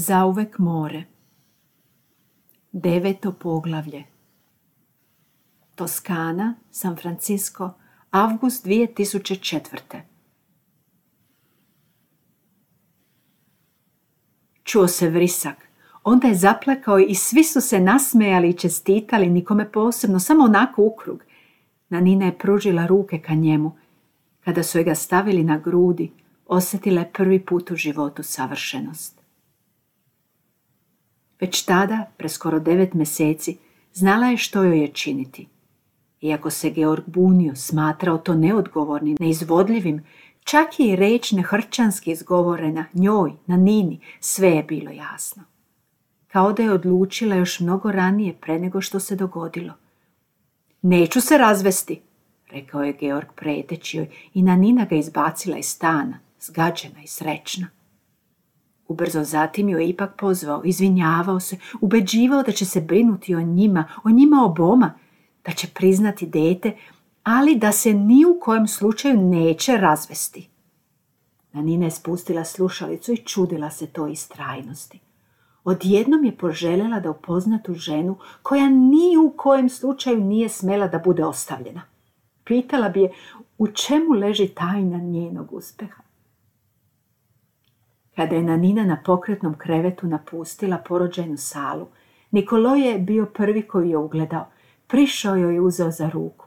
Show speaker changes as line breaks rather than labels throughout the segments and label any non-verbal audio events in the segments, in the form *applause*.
Zauvek more. Deveto poglavlje. Toskana, San Francisco, avgust 2004. Čuo se vrisak. Onda je zaplakao i svi su se nasmejali i čestitali, nikome posebno, samo onako ukrug. Nanina je pružila ruke ka njemu. Kada su ga stavili na grudi, osjetila je prvi put u životu savršenost. Već tada, preskoro devet mjeseci, znala je što joj je činiti. Iako se Georg bunio, smatrao to neodgovornim, neizvodljivim, čak i reč nehrčanski izgovorena njoj, na Nini, sve je bilo jasno. Kao da je odlučila još mnogo ranije pre nego što se dogodilo. Neću se razvesti, rekao je Georg preteći joj i na Nina ga izbacila iz stana, zgađena i srećna. Ubrzo zatim ju je ipak pozvao, izvinjavao se, ubeđivao da će se brinuti o njima, o njima oboma, da će priznati dete, ali da se ni u kojem slučaju neće razvesti. Nanina je spustila slušalicu i čudila se toj istrajnosti. Odjednom je poželjela da upozna tu ženu koja ni u kojem slučaju nije smela da bude ostavljena. Pitala bi je u čemu leži tajna njenog uspjeha. Kada je Nanina na pokretnom krevetu napustila porođajnu salu, Nikolo je bio prvi koji je ugledao. Prišao joj i uzeo za ruku.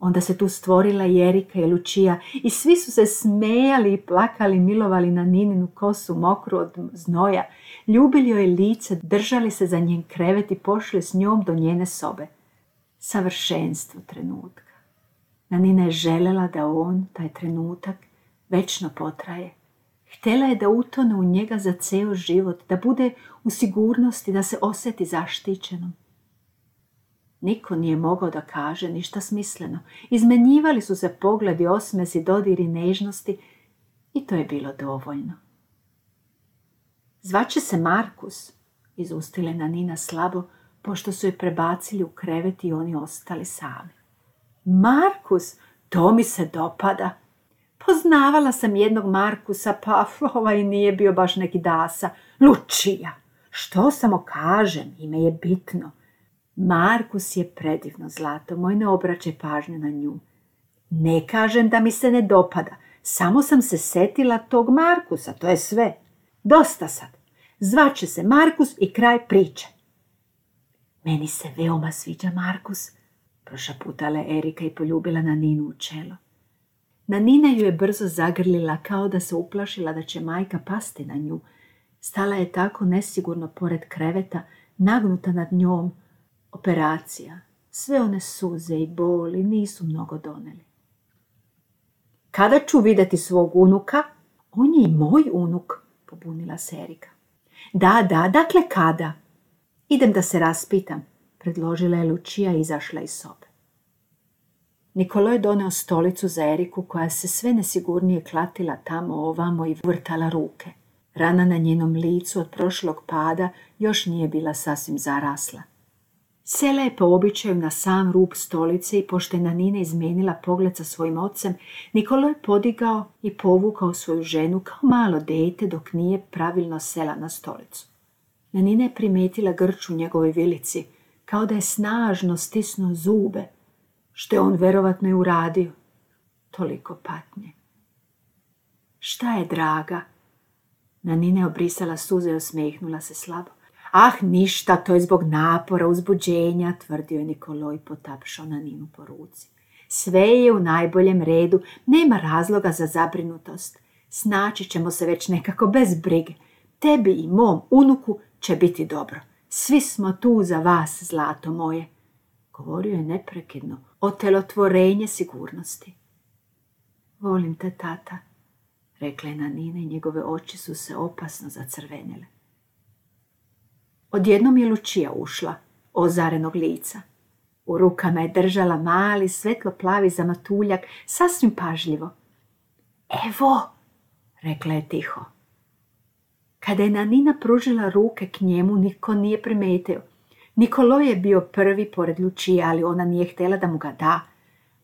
Onda se tu stvorila i Erika i Lučija i svi su se smejali i plakali, milovali na Nininu kosu mokru od znoja, ljubili joj lice, držali se za njen krevet i pošli s njom do njene sobe. Savršenstvo trenutka. Nanina je želela da on, taj trenutak, večno potraje. Htjela je da utone u njega za ceo život, da bude u sigurnosti, da se osjeti zaštićenom. Niko nije mogao da kaže ništa smisleno. Izmenjivali su se pogledi, osmesi, dodiri nežnosti i to je bilo dovoljno. Zvaće se Markus, izustile na Nina slabo, pošto su je prebacili u krevet i oni ostali sami. Markus, to mi se dopada. Poznavala sam jednog Markusa, pa *laughs* ovaj nije bio baš neki dasa. Lučija, što samo kažem, ime je bitno. Markus je predivno zlato, moj ne obraćaj pažnju na nju. Ne kažem da mi se ne dopada, samo sam se setila tog Markusa, to je sve. Dosta sad. Zvaće se Markus i kraj priče. Meni se veoma sviđa Markus, prošaputala Erika i poljubila na Ninu u čelo. Na Nina ju je brzo zagrlila kao da se uplašila da će majka pasti na nju. Stala je tako nesigurno pored kreveta, nagnuta nad njom, operacija, sve one suze i boli nisu mnogo doneli. Kada ću vidjeti svog unuka? On je i moj unuk, pobunila se Erika. Da, da, dakle kada? Idem da se raspitam, predložila je Lučija i izašla iz sobe. Nikolo je doneo stolicu za Eriku koja se sve nesigurnije klatila tamo ovamo i vrtala ruke. Rana na njenom licu od prošlog pada još nije bila sasvim zarasla. Sela je po običaju na sam rub stolice i pošto je Nanina izmenila pogled sa svojim ocem, Nikolo je podigao i povukao svoju ženu kao malo dete dok nije pravilno sela na stolicu. Nanina je primetila grč u njegovoj vilici, kao da je snažno stisnuo zube, što je on verovatno i uradio. Toliko patnje. Šta je, draga? Nanina je obrisala suze i osmehnula se slabo. Ah, ništa, to je zbog napora, uzbuđenja, tvrdio je Nikoloj potapšao na Ninu po ruci. Sve je u najboljem redu, nema razloga za zabrinutost. Snaći ćemo se već nekako bez brige. Tebi i mom unuku će biti dobro. Svi smo tu za vas, zlato moje. Govorio je neprekidno, otelotvorenje sigurnosti. Volim te, tata, rekla je Nanina i njegove oči su se opasno zacrvenile. Odjednom je Lučija ušla, ozarenog lica. U rukama je držala mali, svetlo plavi zamatuljak, sasvim pažljivo. Evo, rekla je tiho. Kada je Nanina pružila ruke k njemu, niko nije primetio. Nikolo je bio prvi pored Lučije, ali ona nije htjela da mu ga da.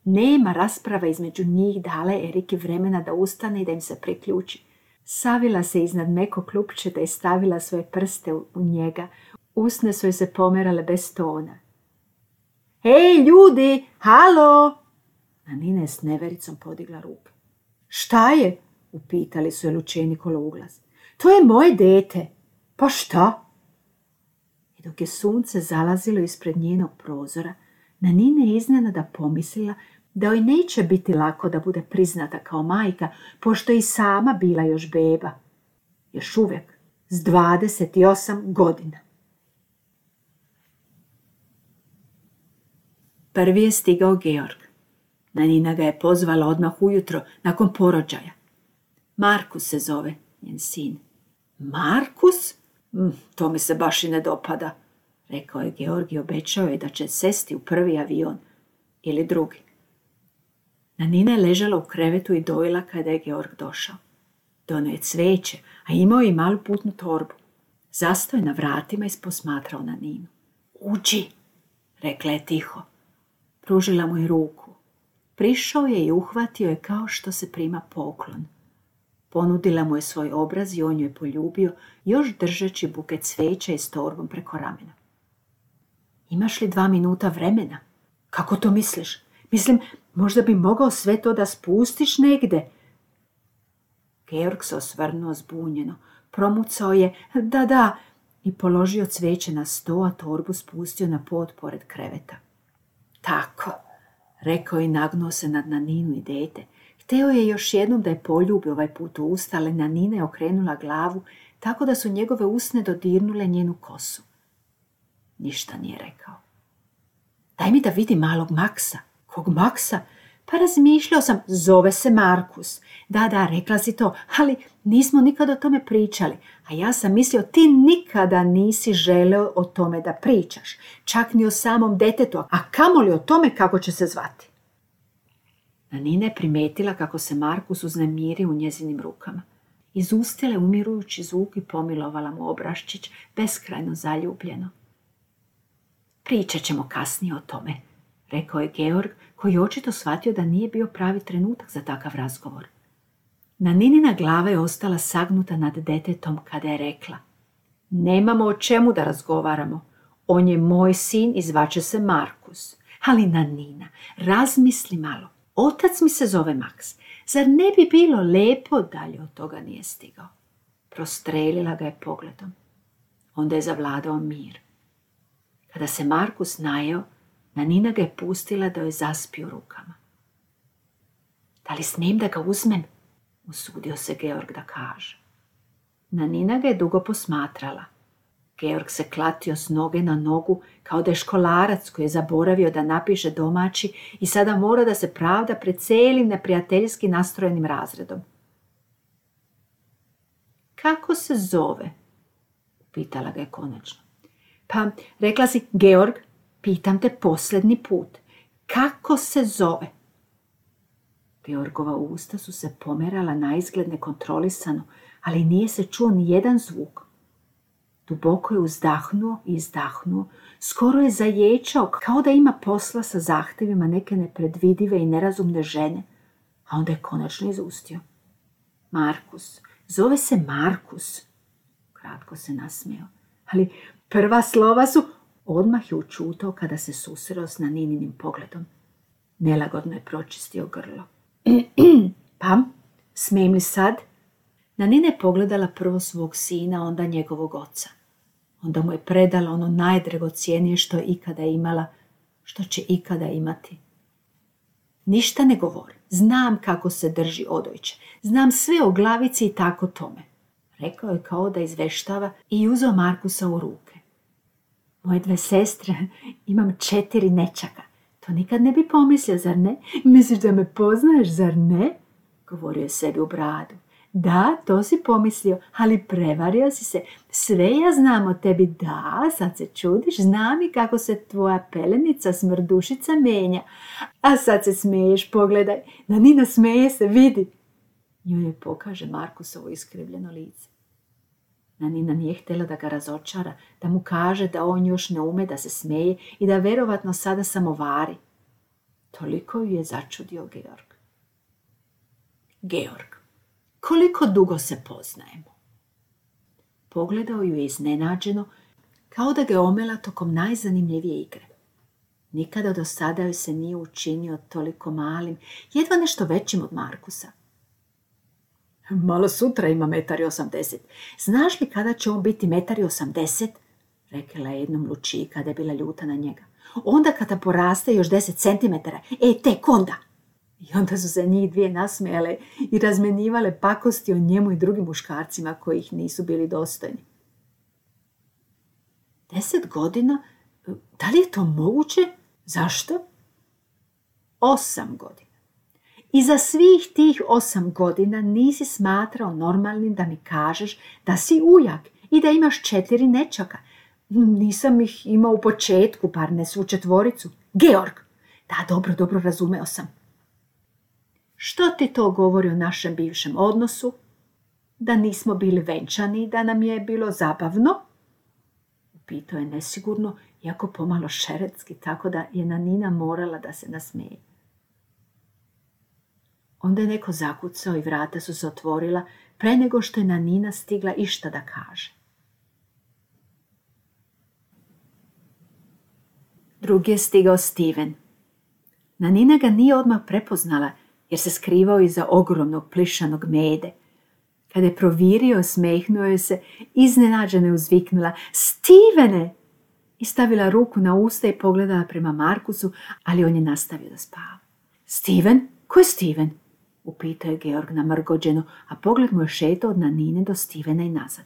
Nema rasprava između njih dale Eriki vremena da ustane i da im se priključi. Savila se iznad meko klupčeta i stavila svoje prste u njega. Usne su joj se pomerale bez tona. Hej, ljudi, halo! Nanina je s nevericom podigla ruke. Šta je? Upitali su je lučeni kolo uglas. To je moje dete. Pa šta? I dok je sunce zalazilo ispred njenog prozora, Nanina je iznenada pomislila da joj neće biti lako da bude priznata kao majka, pošto je i sama bila još beba. Još uvijek, s 28 godina. Prvi je stigao Georg. Nanina ga je pozvala odmah ujutro, nakon porođaja. Markus se zove, njen sin. Markus? Mm, to mi se baš i ne dopada, rekao je Georg i obećao je da će sesti u prvi avion ili drugi. Nanina je ležala u krevetu i dojela kada je Georg došao. Donio je cveće, a imao je i malu putnu torbu. Zastao je na vratima i posmatrao na Ninu. Uđi, rekla je tiho. Pružila mu je ruku. Prišao je i uhvatio je kao što se prima poklon. Ponudila mu je svoj obraz i on ju je poljubio, još držeći buket cveća i s torbom preko ramena. Imaš li dva minuta vremena? Kako to misliš? Mislim, možda bi mogao sve to da spustiš negde. Georg se osvrnuo zbunjeno. Promucao je, da, da, i položio cveće na sto, a torbu spustio na pod pored kreveta. Tako, rekao i nagnuo se nad Naninu i dete. Hteo je još jednom da je poljubi ovaj put u usta, ali Nanina je okrenula glavu tako da su njegove usne dodirnule njenu kosu. Ništa nije rekao. Daj mi da vidi malog Maksa. Kog Maksa? Pa razmišljao sam, zove se Markus. Da, da, rekla si to, ali nismo nikada o tome pričali. A ja sam mislio, ti nikada nisi želeo o tome da pričaš. Čak ni o samom detetu, a kamoli o tome kako će se zvati. Nanina je primetila kako se Markus uznemiri u njezinim rukama. Izustila je umirujući zvuk i pomilovala mu obraščić, beskrajno zaljubljeno. Pričat ćemo kasnije o tome, rekao je Georg, koji očito shvatio da nije bio pravi trenutak za takav razgovor. Naninina glava je ostala sagnuta nad detetom kada je rekla Nemamo o čemu da razgovaramo. On je moj sin i zvače se Markus. Ali Nanina, razmisli malo. Otac mi se zove Max. Zar ne bi bilo lepo dalje od toga nije stigao? Prostrelila ga je pogledom. Onda je zavladao mir. Kada se Markus najeo, Nanina ga je pustila da joj zaspi rukama. Da li smijem da ga uzmem? Usudio se Georg da kaže. Nanina ga je dugo posmatrala. Georg se klatio s noge na nogu kao da je školarac koji je zaboravio da napiše domaći i sada mora da se pravda pred celim neprijateljski nastrojenim razredom. Kako se zove? Pitala ga je konačno. Pa, rekla si, Georg, pitam te posljednji put. Kako se zove? Georgova usta su se pomerala na izgled nekontrolisano, ali nije se čuo ni jedan zvuk. Duboko je uzdahnuo i izdahnuo, skoro je zaječao kao da ima posla sa zahtjevima neke nepredvidive i nerazumne žene, a onda je konačno izustio. Markus, zove se Markus. Kratko se nasmijao, ali prva slova su odmah je učutao kada se susreo s Nanininim pogledom. Nelagodno je pročistio grlo. *clears throat* pa, smijem li sad? Nanina je pogledala prvo svog sina, onda njegovog oca. Onda mu je predala ono najdragocijenije što je ikada imala, što će ikada imati. Ništa ne govori. Znam kako se drži odojče. Znam sve o glavici i tako tome. Rekao je kao da izveštava i uzeo Markusa u ruke. Moje dve sestre, *laughs* imam četiri nečaka. To nikad ne bi pomislio, zar ne? Misliš da me poznaješ, zar ne? Govorio je sebi u bradu. Da, to si pomislio, ali prevario si se. Sve ja znam o tebi, da, sad se čudiš, znam i kako se tvoja pelenica smrdušica menja. A sad se smiješ, pogledaj, da Nina smeje se, vidi. Nju je pokaže Markusovo iskrivljeno lice. Nanina nije htjela da ga razočara, da mu kaže da on još ne ume da se smeje i da verovatno sada samovari. Toliko ju je začudio Georg. Georg. koliko dugo se poznajemo? Pogledao ju je iznenađeno, kao da ga omela tokom najzanimljivije igre. Nikada do sada joj se nije učinio toliko malim, jedva nešto većim od Markusa. Malo sutra ima metar i osamdeset. Znaš li kada će on biti metar i osamdeset? Rekla je jednom Lučiji kada je bila ljuta na njega. Onda kada poraste još deset centimetara. E, tek onda. I onda su se njih dvije nasmijale i razmenjivale pakosti o njemu i drugim muškarcima koji ih nisu bili dostojni. Deset godina? Da li je to moguće? Zašto? Osam godina. I za svih tih osam godina nisi smatrao normalnim da mi kažeš da si ujak i da imaš četiri nečaka. Nisam ih imao u početku, par ne svu četvoricu. Georg! Da, dobro, dobro, razumeo sam. Što ti to govori o našem bivšem odnosu? Da nismo bili venčani i da nam je bilo zabavno? Upitao je nesigurno, iako pomalo šeretski, tako da je Nanina morala da se nasmeje. Onda je neko zakucao i vrata su se otvorila pre nego što je Nanina stigla išta da kaže. Drugi je stigao Steven. Nanina ga nije odmah prepoznala jer se skrivao iza ogromnog plišanog mede. Kada je provirio, smehnuo je se, iznenađeno je uzviknula Stivene! I stavila ruku na usta i pogledala prema Markusu, ali on je nastavio da spava. Steven? Ko je Steven? Upitao je Georg namrgođeno, a pogled mu je šetao od Nanine do Stevena i nazad.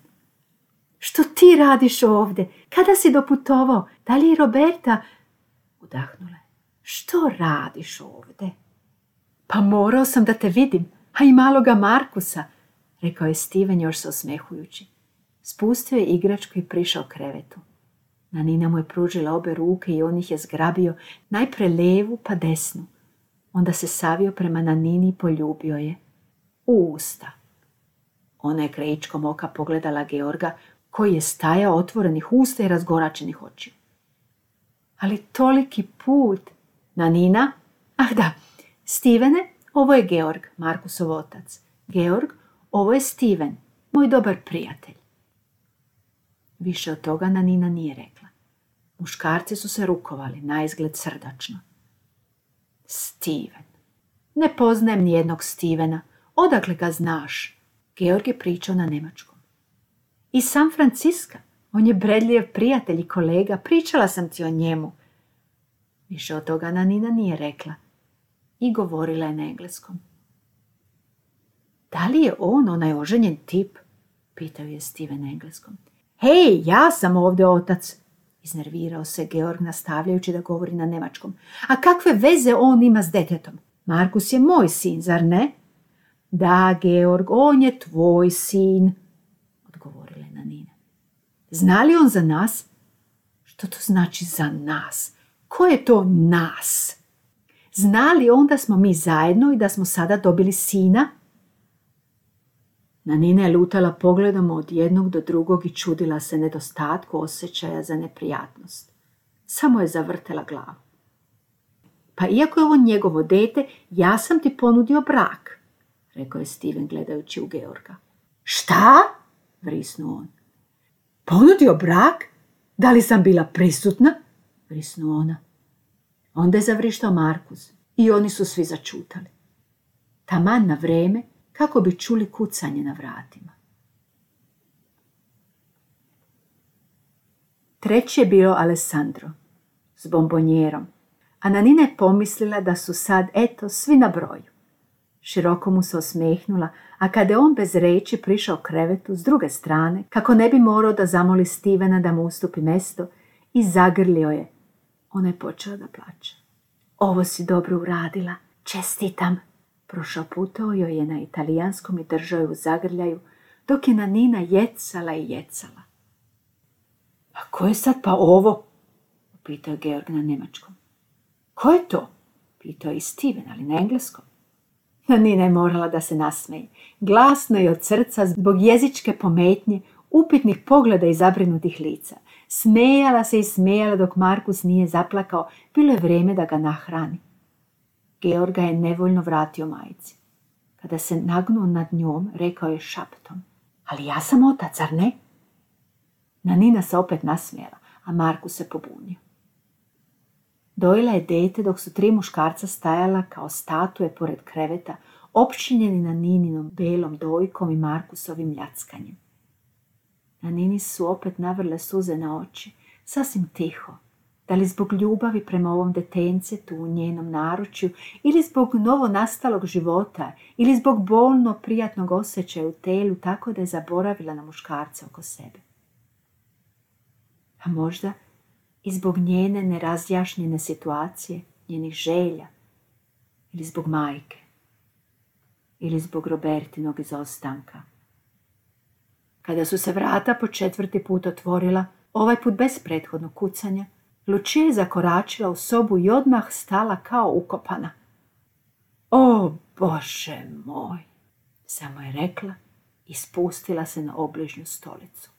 Što ti radiš ovdje? Kada si doputovao? Da li je Roberta? Udahnula Što radiš ovdje? Pa morao sam da te vidim, a i maloga Markusa, rekao je Steven još se osmehujući. Spustio je igračku i prišao krevetu. Nanina mu je pružila obe ruke i on ih je zgrabio najpre levu pa desnu. Onda se savio prema Nanini i poljubio je. U usta. Ona je krajičkom oka pogledala Georga koji je stajao otvorenih usta i razgoračenih očiju. Ali toliki put. Nanina? Ah da, Stevene, ovo je Georg, Markusov otac. Georg, ovo je Steven, moj dobar prijatelj. Više od toga Nanina nije rekla. Muškarci su se rukovali, na izgled srdačno. Steven. Ne poznajem nijednog Stevena. Odakle ga znaš? Georg je pričao na nemačkom. I San Franciska. On je Bredlijev prijatelj i kolega. Pričala sam ti o njemu. Više od toga Nanina nije rekla i govorila je na engleskom. Da li je on onaj oženjen tip? Pitao je Steven engleskom. Hej, ja sam ovdje otac, iznervirao se Georg nastavljajući da govori na nemačkom. A kakve veze on ima s detetom? Markus je moj sin, zar ne? Da, Georg, on je tvoj sin, odgovorila je na Nina. Zna li on za nas? Što to znači za nas? Ko je to nas? Znali onda smo mi zajedno i da smo sada dobili sina? Nanina je lutala pogledom od jednog do drugog i čudila se nedostatku osjećaja za neprijatnost. Samo je zavrtela glavu. Pa iako je ovo njegovo dete, ja sam ti ponudio brak, rekao je Steven gledajući u Georga. Šta? vrisnuo on. Ponudio brak? Da li sam bila prisutna? vrisnuo ona. Onda je zavrištao Markus i oni su svi začutali. Taman na vreme kako bi čuli kucanje na vratima. Treći je bio Alessandro s bombonjerom, a Nanina je pomislila da su sad, eto, svi na broju. Široko mu se osmehnula, a kada je on bez reći prišao krevetu s druge strane, kako ne bi morao da zamoli Stivena da mu ustupi mesto, i zagrlio je, ona je počela da plače. Ovo si dobro uradila, čestitam. Prošaputao joj je na italijanskom i držao je u zagrljaju, dok je na Nina jecala i jecala. A ko je sad pa ovo? Pitao Georg na njemačkom. Ko je to? Pitao je i Steven, ali na engleskom. Nina je morala da se nasmeje. Glasno je od srca zbog jezičke pometnje, upitnih pogleda i zabrinutih lica. Smejala se i smejala dok Markus nije zaplakao. Bilo je vrijeme da ga nahrani. Georga je nevoljno vratio majici. Kada se nagnuo nad njom, rekao je šaptom. Ali ja sam otac, zar ne? Nanina se opet nasmijela, a Marku se pobunio. Dojela je dete dok su tri muškarca stajala kao statue pored kreveta, opčinjeni na Nininom belom dojkom i Markusovim ljackanjem. Na Nini su opet navrle suze na oči, sasvim tiho, da li zbog ljubavi prema ovom detencetu u njenom naručju, ili zbog novo nastalog života, ili zbog bolno prijatnog osjećaja u telu, tako da je zaboravila na muškarca oko sebe. A možda i zbog njene nerazjašnjene situacije, njenih želja, ili zbog majke, ili zbog Robertinog izostanka. Kada su se vrata po četvrti put otvorila, ovaj put bez prethodnog kucanja, Lučija je zakoračila u sobu i odmah stala kao ukopana. O, Bože moj, samo je rekla i spustila se na obližnju stolicu.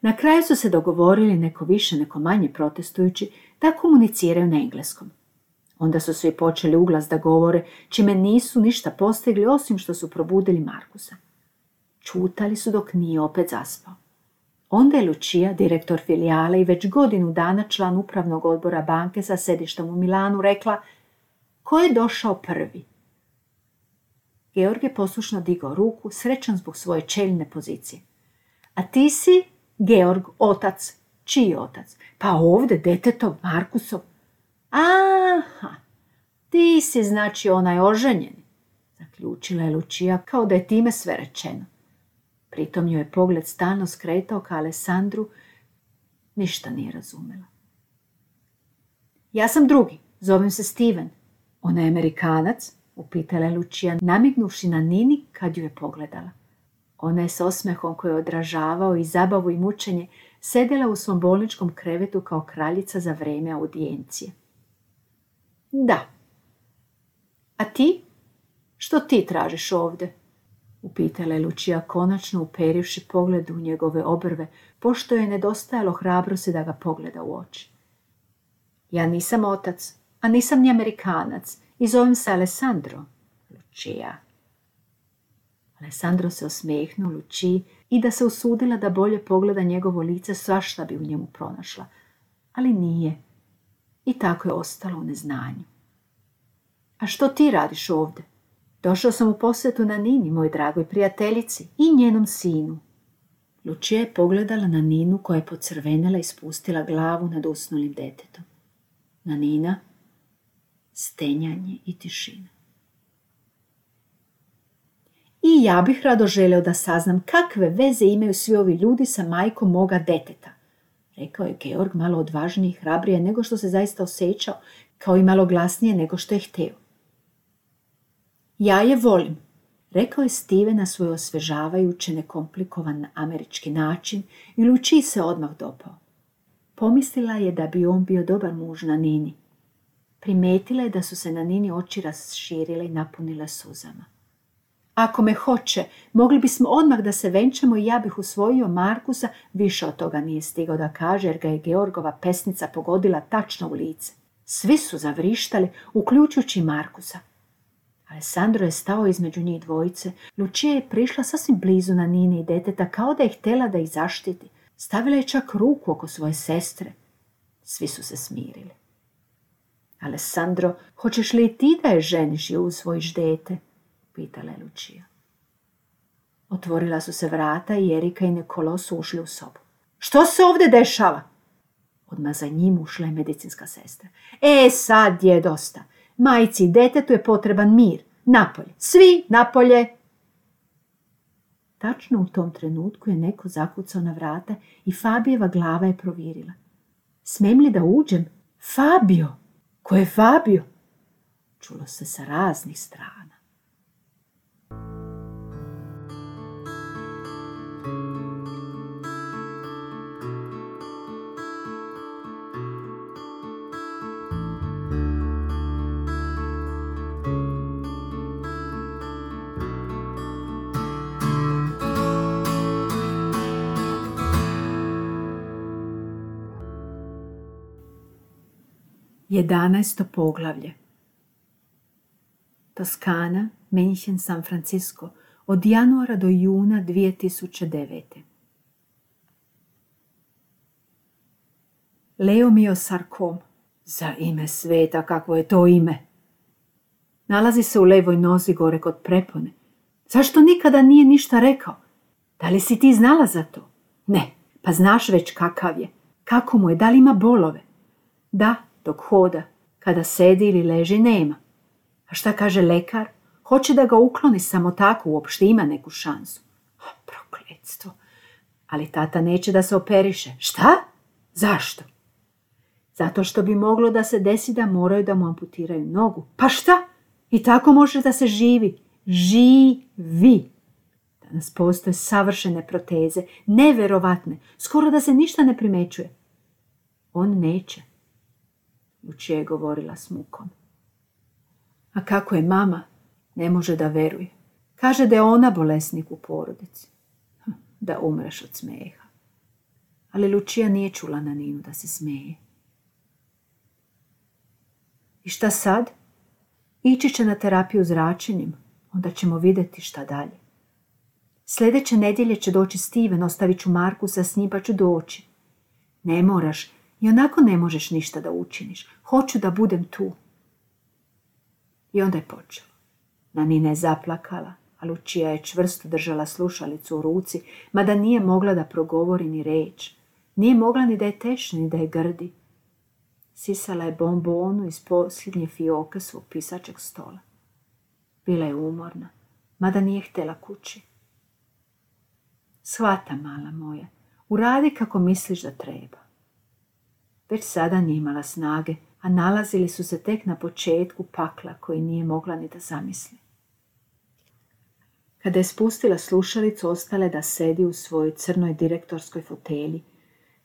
Na kraju su se dogovorili neko više, neko manje protestujući da komuniciraju na engleskom. Onda su svi počeli uglas da govore, čime nisu ništa postigli osim što su probudili Markusa. Čutali su dok nije opet zaspao. Onda je Lučija, direktor filijale i već godinu dana član upravnog odbora banke sa sedištem u Milanu, rekla ko je došao prvi. Georg je poslušno digao ruku, srećan zbog svoje čeljne pozicije. A ti si, Georg, otac. Čiji otac? Pa ovdje, detetov, Markusov. Aha, ti si znači onaj oženjeni, zaključila je Lučija kao da je time sve rečeno. Pritom joj je pogled stalno skretao ka Alessandru, ništa nije razumjela. Ja sam drugi, zovem se Steven. Ona je Amerikanac, upitala je Lučija, namignuši na Nini kad ju je pogledala. Ona je s osmehom koji je odražavao i zabavu i mučenje sedjela u svom bolničkom krevetu kao kraljica za vrijeme audijencije. Da. A ti? Što ti tražiš ovdje? Upitala je Lučija konačno uperivši pogled u njegove obrve, pošto je nedostajalo hrabrosti da ga pogleda u oči. Ja nisam otac, a nisam ni Amerikanac i zovem se Alessandro. Lučija. Alessandro se osmehnuo Lučiji i da se usudila da bolje pogleda njegovo lice, svašta bi u njemu pronašla. Ali nije. I tako je ostalo u neznanju. A što ti radiš ovdje? Došao sam u posjetu na Nini, moj dragoj prijateljici i njenom sinu. Lučija je pogledala na Ninu koja je pocrvenela i spustila glavu nad usnulim detetom. Na Nina stenjanje i tišina. I ja bih rado želio da saznam kakve veze imaju svi ovi ljudi sa majkom moga deteta, rekao je Georg malo odvažnije i hrabrije nego što se zaista osjećao, kao i malo glasnije nego što je htio. Ja je volim, rekao je Steve na svoj osvežavajuće nekomplikovan američki način i Luči se odmah dopao. Pomislila je da bi on bio dobar muž na Nini. Primetila je da su se na Nini oči raširile i napunile suzama. Ako me hoće, mogli bismo odmah da se venčamo i ja bih usvojio Markusa, više od toga nije stigao da kaže jer ga je Georgova pesnica pogodila tačno u lice. Svi su zavrištali, uključujući Markusa. Alessandro je stao između njih dvojice. Lučija je prišla sasvim blizu na Nini i deteta kao da je htjela da ih zaštiti. Stavila je čak ruku oko svoje sestre. Svi su se smirili. Alessandro, hoćeš li ti da je ženiš i usvojiš dete? Pitala je Lučija. Otvorila su se vrata i Erika i Nikolo su ušli u sobu. Što se ovdje dešava? Odmah za njim ušla je medicinska sestra. E, sad je dosta. Majci i detetu je potreban mir. Napolje. Svi napolje. Tačno u tom trenutku je neko zakucao na vrata i Fabijeva glava je provirila. Smem li da uđem? Fabio! Ko je Fabio? Čulo se sa raznih strana. Jedanaesto poglavlje Toskana, München, San Francisco, od januara do juna 2009. Leomiosarkom. Za ime sveta, kakvo je to ime? Nalazi se u levoj nozi gore kod prepone. Zašto nikada nije ništa rekao? Da li si ti znala za to? Ne, pa znaš već kakav je. Kako mu je, da li ima bolove? Da, dok hoda. Kada sedi ili leži, nema. A šta kaže lekar? Hoće da ga ukloni samo tako, uopšte ima neku šansu. O, prokletstvo. Ali tata neće da se operiše. Šta? Zašto? Zato što bi moglo da se desi da moraju da mu amputiraju nogu. Pa šta? I tako može da se živi. Živi. Danas postoje savršene proteze, neverovatne, skoro da se ništa ne primećuje. On neće. Lučija je govorila s mukom. A kako je mama? Ne može da veruje. Kaže da je ona bolesnik u porodici. Hm, da umreš od smeha. Ali Lučija nije čula na Ninu da se smeje. I šta sad? Ići će na terapiju zračenjem, onda ćemo vidjeti šta dalje. Sljedeće nedjelje će doći Steven, ostavit ću Markusa s njim pa ću doći. Ne moraš, i onako ne možeš ništa da učiniš. Hoću da budem tu. I onda je počelo. Nanina je zaplakala, a Lučija je čvrsto držala slušalicu u ruci, mada nije mogla da progovori ni reč. Nije mogla ni da je tešna, ni da je grdi. Sisala je bombonu iz posljednje fioke svog pisačeg stola. Bila je umorna, mada nije htjela kući. Shvata, mala moja, uradi kako misliš da treba. Već sada nije imala snage, a nalazili su se tek na početku pakla koji nije mogla ni da zamisli. Kada je spustila slušalicu, ostale da sedi u svojoj crnoj direktorskoj fotelji.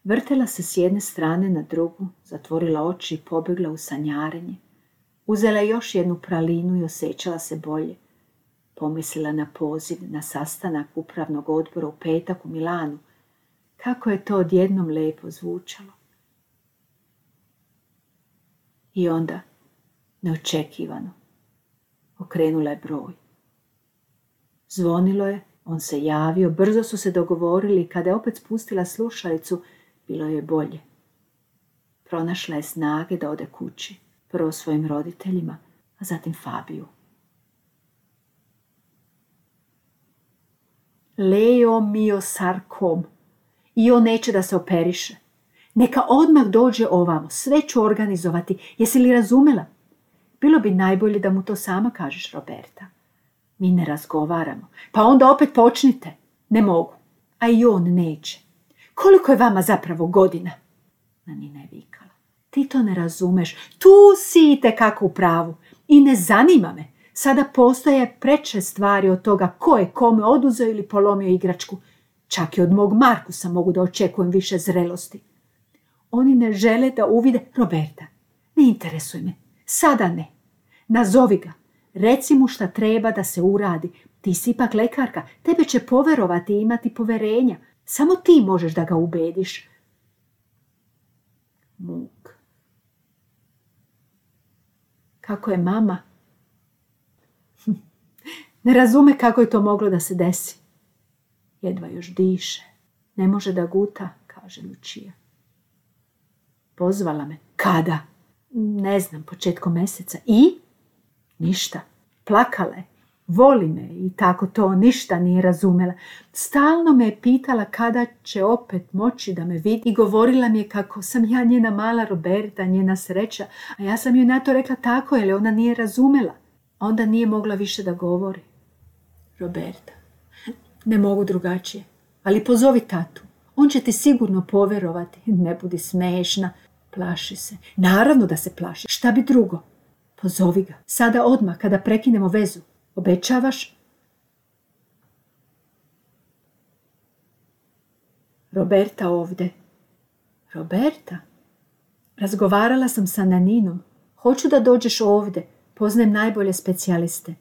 Vrtela se s jedne strane na drugu, zatvorila oči i pobjegla u sanjarenje. Uzela još jednu pralinu i osjećala se bolje. Pomislila na poziv, na sastanak upravnog odbora u petak u Milanu. Kako je to odjednom lepo zvučalo. I onda, neočekivano, okrenula je broj. Zvonilo je, on se javio, brzo su se dogovorili i kada je opet spustila slušalicu, bilo je bolje. Pronašla je snage da ode kući, prvo svojim roditeljima, a zatim Fabiju. Leo mio sarkom. I on neće da se operiše. Neka odmah dođe ovamo, sve ću organizovati. Jesi li razumela? Bilo bi najbolje da mu to sama kažeš, Roberta. Mi ne razgovaramo. Pa onda opet počnite. Ne mogu. A i on neće. Koliko je vama zapravo godina? Nanina je vikala. Ti to ne razumeš. Tu si kako u pravu. I ne zanima me. Sada postoje preče stvari od toga ko je kome oduzeo ili polomio igračku. Čak i od mog Markusa mogu da očekujem više zrelosti. Oni ne žele da uvide Roberta. Ne interesuje me. Sada ne. Nazovi ga. Reci mu šta treba da se uradi. Ti si ipak lekarka. Tebe će poverovati i imati poverenja. Samo ti možeš da ga ubediš. Muk. Kako je mama? *laughs* Ne razume kako je to moglo da se desi. Jedva još diše. Ne može da guta, kaže Lučija. Pozvala me. Kada? Ne znam, početkom mjeseca. I? Ništa. Plakala je. Voli me i tako to ništa nije razumela. Stalno me je pitala kada će opet moći da me vidi i govorila mi je kako sam ja njena mala Roberta, njena sreća, a ja sam joj na to rekla tako jer ona nije razumela. Onda nije mogla više da govori. Roberta, ne mogu drugačije, ali pozovi tatu. On će ti sigurno poverovati. Ne budi smešna. Plaši se. Naravno da se plaši. Šta bi drugo? Pozovi ga. Sada odmah kada prekinemo vezu. Obećavaš? Roberta ovdje. Roberta? Razgovarala sam sa Naninom. Hoću da dođeš ovdje. Poznajem najbolje specijaliste.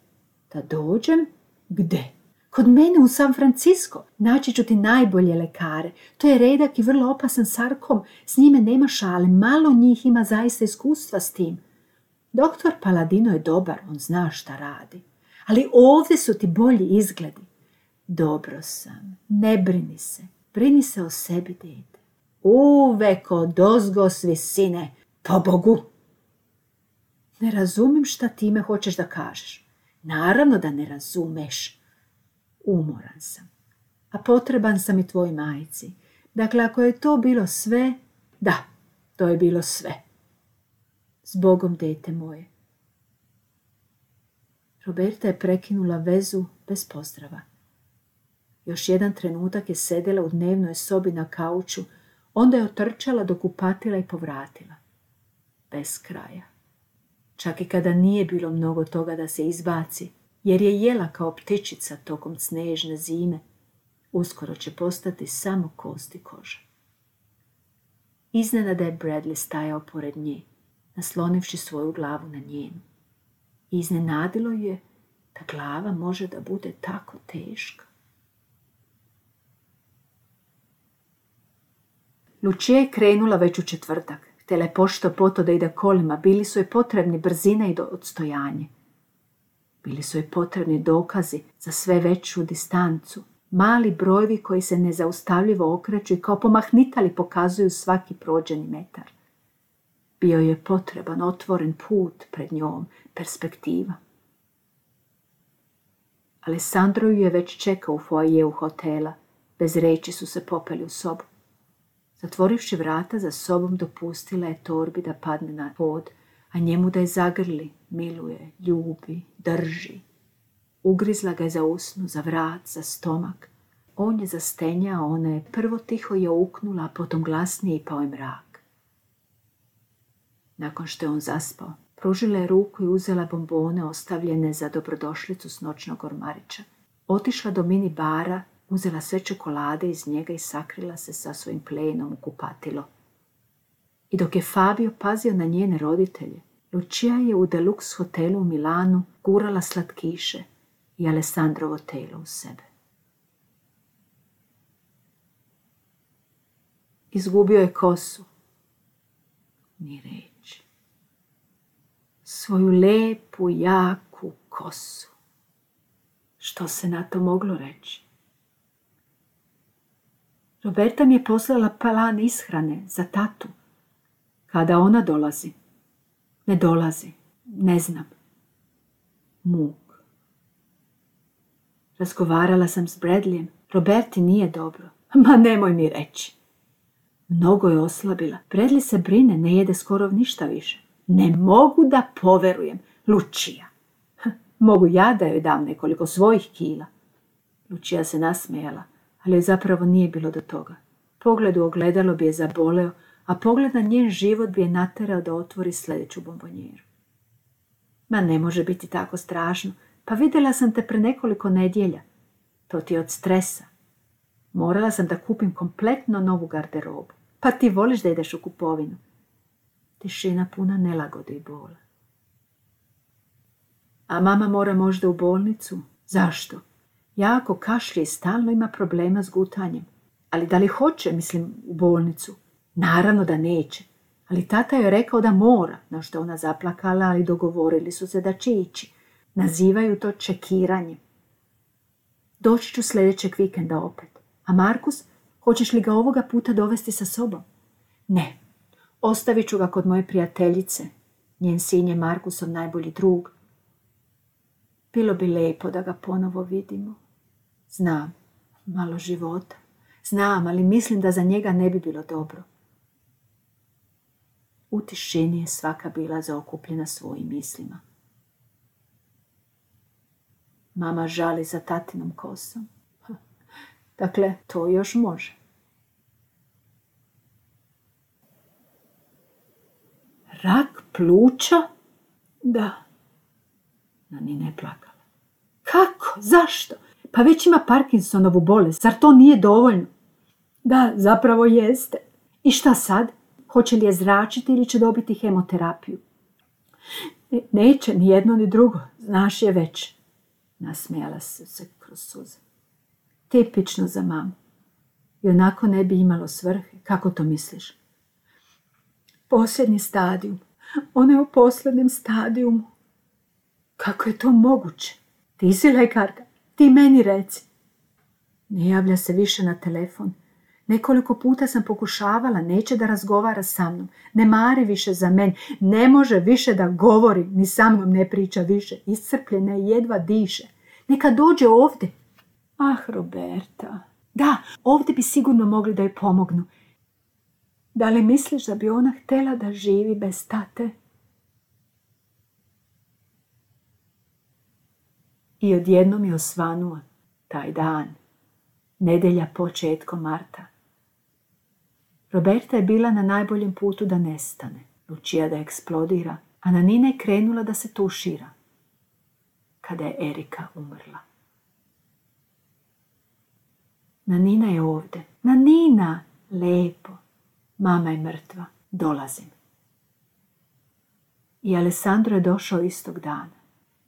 Da dođem? Gde? Kod mene u San Francisco naći ću ti najbolje lekare. To je redak i vrlo opasan sarkom. S njime nema šale. Malo njih ima zaista iskustva s tim. Doktor Paladino je dobar, on zna šta radi. Ali ovdje su ti bolji izgledi. Dobro sam, ne brini se. Brini se o sebi, dete. Uvek dozgo s visine, po Bogu. Ne razumijem šta time hoćeš da kažeš. Naravno da ne razumeš. Umoran sam. A potreban sam i tvoj majci. Dakle, ako je to bilo sve, da, to je bilo sve. Zbogom, dete moje. Roberta je prekinula vezu bez pozdrava. Još jedan trenutak je sedela u dnevnoj sobi na kauču, onda je otrčala dok upatila i povratila. Bez kraja. Čak i kada nije bilo mnogo toga da se izbaci, jer je jela kao ptičica tokom snežne zime, uskoro će postati samo kost i koža. Iznenada je Bradley stajao pored nje, naslonivši svoju glavu na njenu. iznenadilo je da glava može da bude tako teška. Lučija je krenula već u četvrtak. Htjela je pošto poto da ide kolima. Bili su joj potrebni brzina i odstojanje. Bili su joj potrebni dokazi za sve veću distancu. Mali brojevi koji se nezaustavljivo okreću i kao pomahnitali pokazuju svaki prođeni metar. Bio je potreban otvoren put pred njom, perspektiva. Alessandro ju je već čekao u foajeju hotela. Bez reći su se popeli u sobu. Zatvorivši vrata za sobom dopustila je torbi da padne na pod, a njemu da je zagrli, miluje, ljubi, drži. Ugrizla ga je za usnu, za vrat, za stomak. On je zastenjao, ona je prvo tiho je uknula, a potom glasnije pao je mrak. Nakon što je on zaspao, pružila je ruku i uzela bombone ostavljene za dobrodošlicu s noćnog ormarića. Otišla do mini bara uzela sve čokolade iz njega i sakrila se sa svojim plenom u kupatilo. I dok je Fabio pazio na njene roditelje, Lucia je u deluxe hotelu u Milanu gurala slatkiše i Alessandrovo telo u sebe. Izgubio je kosu. Ni reći. Svoju lepu, jaku kosu. Što se na to moglo reći? Roberta mi je poslala plan ishrane za tatu. Kada ona dolazi? Ne dolazi. Ne znam. Muk. Razgovarala sam s Bradleyem. Roberti nije dobro. Ma nemoj mi reći. Mnogo je oslabila. Bradley se brine, ne jede skoro ništa više. Ne mogu da poverujem. Lučija. Mogu ja da joj dam nekoliko svojih kila. Lučija se nasmejala ali zapravo nije bilo do toga. Pogled u ogledalo bi je zaboleo, a pogled na njen život bi je naterao da otvori sljedeću bombonjeru. Ma ne može biti tako strašno, pa vidjela sam te pre nekoliko nedjelja. To ti je od stresa. Morala sam da kupim kompletno novu garderobu. Pa ti voliš da ideš u kupovinu. Tišina puna nelagode i bola. A mama mora možda u bolnicu? Zašto? jako kašlje i stalno ima problema s gutanjem. Ali da li hoće, mislim, u bolnicu? Naravno da neće. Ali tata je rekao da mora, na što ona zaplakala, ali dogovorili su se da će ići. Nazivaju to čekiranjem. Doći ću sljedećeg vikenda opet. A Markus, hoćeš li ga ovoga puta dovesti sa sobom? Ne, ostavit ću ga kod moje prijateljice. Njen sin je Markusov najbolji drug. Bilo bi lijepo da ga ponovo vidimo. Znam, malo života. Znam, ali mislim da za njega ne bi bilo dobro. U tišini je svaka bila zaokupljena svojim mislima. Mama žali za tatinom kosom. Dakle, to još može. Rak pluća? Da. Na ni ne plakala. Kako? Zašto? Pa već ima Parkinsonovu bolest, zar to nije dovoljno? Da, zapravo jeste. I šta sad? Hoće li je zračiti ili će dobiti hemoterapiju? neće, ni jedno ni drugo, znaš je već. Nasmijala se, se kroz suze. Tipično za mamu. I onako ne bi imalo svrhe. Kako to misliš? Posljednji stadijum. Ona je u posljednjem stadijumu. Kako je to moguće? Ti si lekarka, ti meni reci. Ne javlja se više na telefon. Nekoliko puta sam pokušavala, neće da razgovara sa mnom. Ne mari više za meni, ne može više da govori, ni sa mnom ne priča više. Iscrpljena je, jedva diše. Neka dođe ovdje. Ah, Roberta. Da, ovdje bi sigurno mogli da joj pomognu. Da li misliš da bi ona htjela da živi bez tate? I odjednom je osvanuo taj dan, nedelja početkom marta. Roberta je bila na najboljem putu da nestane, Lučija da eksplodira, a na Nina je krenula da se tušira, kada je Erika umrla. Na Nina je ovdje. Na Nina! Lepo. Mama je mrtva. Dolazim. I Alessandro je došao istog dana.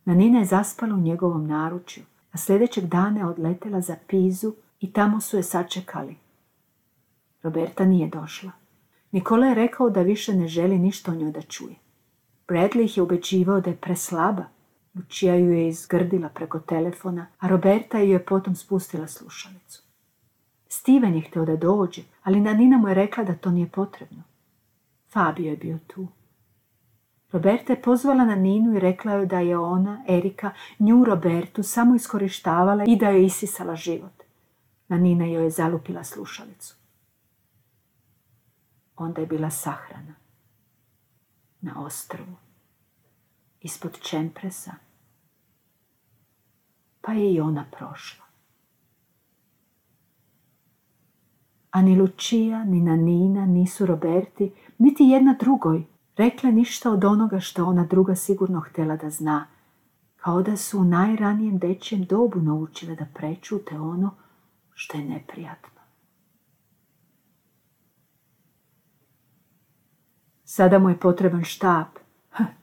Nanina je zaspala u njegovom naručju, a sljedećeg dana je odletela za Pizu i tamo su je sačekali. Roberta nije došla. Nikola je rekao da više ne želi ništa o njoj da čuje. Bradley ih je ubeđivao da je preslaba. Lucia ju je izgrdila preko telefona, a Roberta ju je potom spustila slušalicu. Steven je htio da dođe, ali Nanina mu je rekla da to nije potrebno. Fabio je bio tu. Roberta je pozvala na Ninu i rekla joj da je ona, Erika, nju Robertu samo iskorištavala i da je isisala život. Na Nina joj je zalupila slušalicu. Onda je bila sahrana. Na ostrovu. Ispod čempresa. Pa je i ona prošla. A ni Lučija, ni Nanina nisu Roberti, niti jedna drugoj rekle ništa od onoga što ona druga sigurno htjela da zna, kao da su u najranijem dečjem dobu naučile da prečute ono što je neprijatno. Sada mu je potreban štap.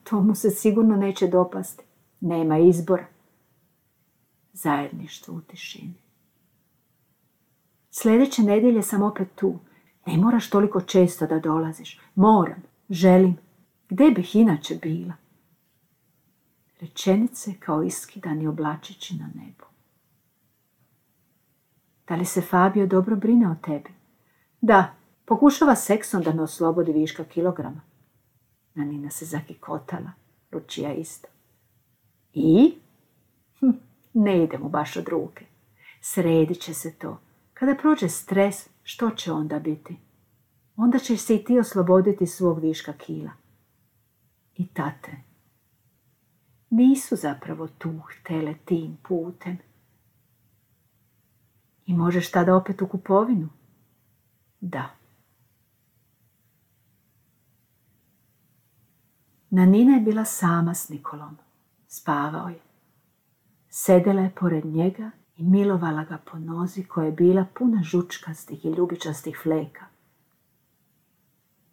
To mu se sigurno neće dopasti. Nema izbora. Zajedništvo u tišini. Sljedeće nedjelje sam opet tu. Ne moraš toliko često da dolaziš. Moram. Želim. Gde bih inače bila? Rečenice kao iskidani oblačići na nebu. Da li se Fabio dobro brine o tebi? Da, pokušava seksom da me oslobodi viška kilograma. Nanina se zakikotala, Lučija isto. I? Hm, ne ide mu baš od ruke. Sredit će se to. Kada prođe stres, što će onda biti? Onda ćeš se i ti osloboditi svog viška kila i tate nisu zapravo tu htele tim putem. I možeš tada opet u kupovinu? Da. Nanina je bila sama s Nikolom. Spavao je. Sedela je pored njega i milovala ga po nozi koja je bila puna žučkastih i ljubičastih fleka.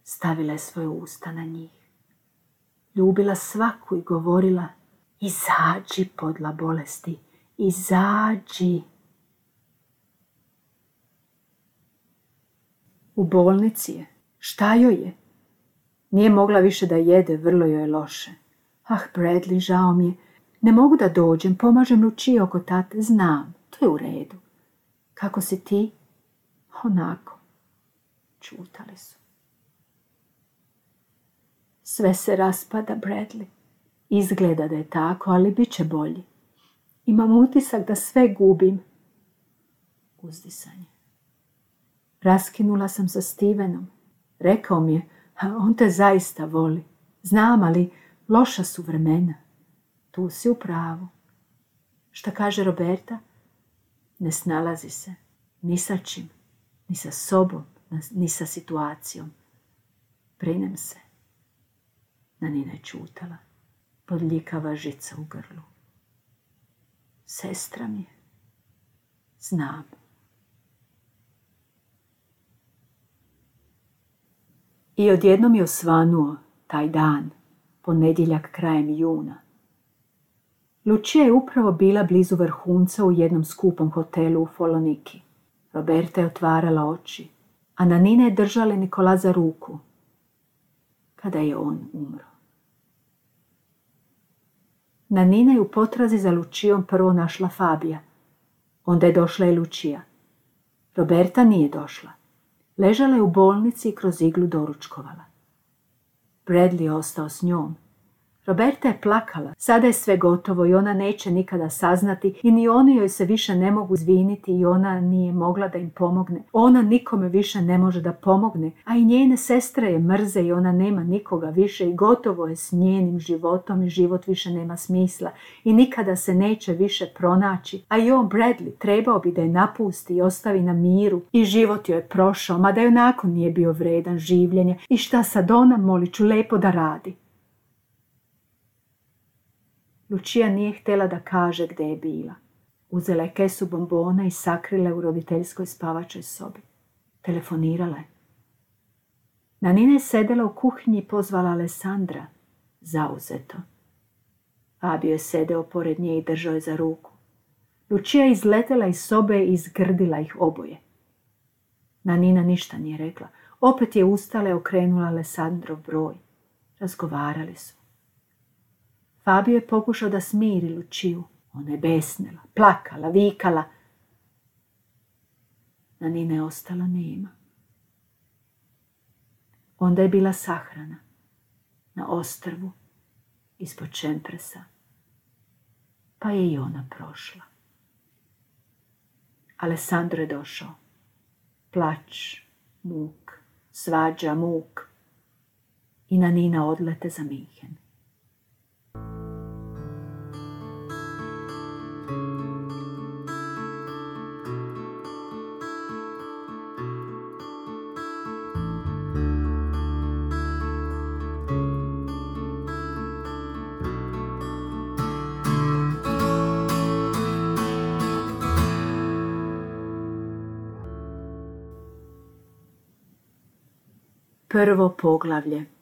Stavila je svoje usta na njih ljubila svaku i govorila izađi podla bolesti, izađi. U bolnici je. Šta joj je? Nije mogla više da jede, vrlo joj je loše. Ah, Bradley, žao mi je. Ne mogu da dođem, pomažem Luči oko tate. Znam, to je u redu. Kako si ti? Onako. Čutali su. Sve se raspada, Bradley. Izgleda da je tako, ali bit će bolji. Imam utisak da sve gubim. Uzdisanje. Raskinula sam sa Stevenom. Rekao mi je, on te zaista voli. Znam, ali loša su vremena. Tu si u pravu. Šta kaže Roberta? Ne snalazi se. Ni sa čim. Ni sa sobom. Ni sa situacijom. Brinem se. Nanina je čutala. Podljikava žica u grlu. Sestra mi je. Znam. I odjednom je osvanuo taj dan, ponedjeljak krajem juna. Lučija je upravo bila blizu vrhunca u jednom skupom hotelu u Foloniki. Roberta je otvarala oči, a Nanina je držala Nikola za ruku, kada je on umro. Nanina je u potrazi za Lučijom prvo našla Fabija. Onda je došla i Lučija. Roberta nije došla. Ležala je u bolnici i kroz iglu doručkovala. Bradley ostao s njom. Roberta je plakala. Sada je sve gotovo i ona neće nikada saznati i ni oni joj se više ne mogu zviniti i ona nije mogla da im pomogne. Ona nikome više ne može da pomogne, a i njene sestre je mrze i ona nema nikoga više i gotovo je s njenim životom i život više nema smisla i nikada se neće više pronaći. A i on Bradley trebao bi da je napusti i ostavi na miru i život joj je prošao, mada joj nakon nije bio vredan življenja i šta sad ona moliću lepo da radi. Lučija nije htjela da kaže gdje je bila. Uzela je kesu bombona i sakrile u roditeljskoj spavačoj sobi. Telefonirala je. Nanina je sedela u kuhinji i pozvala Alessandra. Zauzeto. Fabio je sedeo pored nje i držao je za ruku. Lučija je izletela iz sobe i izgrdila ih oboje. Nanina ništa nije rekla. Opet je ustala i okrenula Alessandrov broj. Razgovarali su. Fabio je pokušao da smiri Lučiju. Ona je besnila, plakala, vikala. Na Nine je ostala nema. Onda je bila sahrana na ostrvu ispod Čempresa. Pa je i ona prošla. Alessandro je došao. Plać, muk, svađa, muk. I na Nina odlete za Minhen. Prvo poglavlje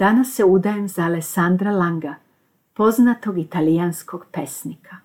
Danas se udajem za Alessandra Langa, poznatog italijanskog pesnika.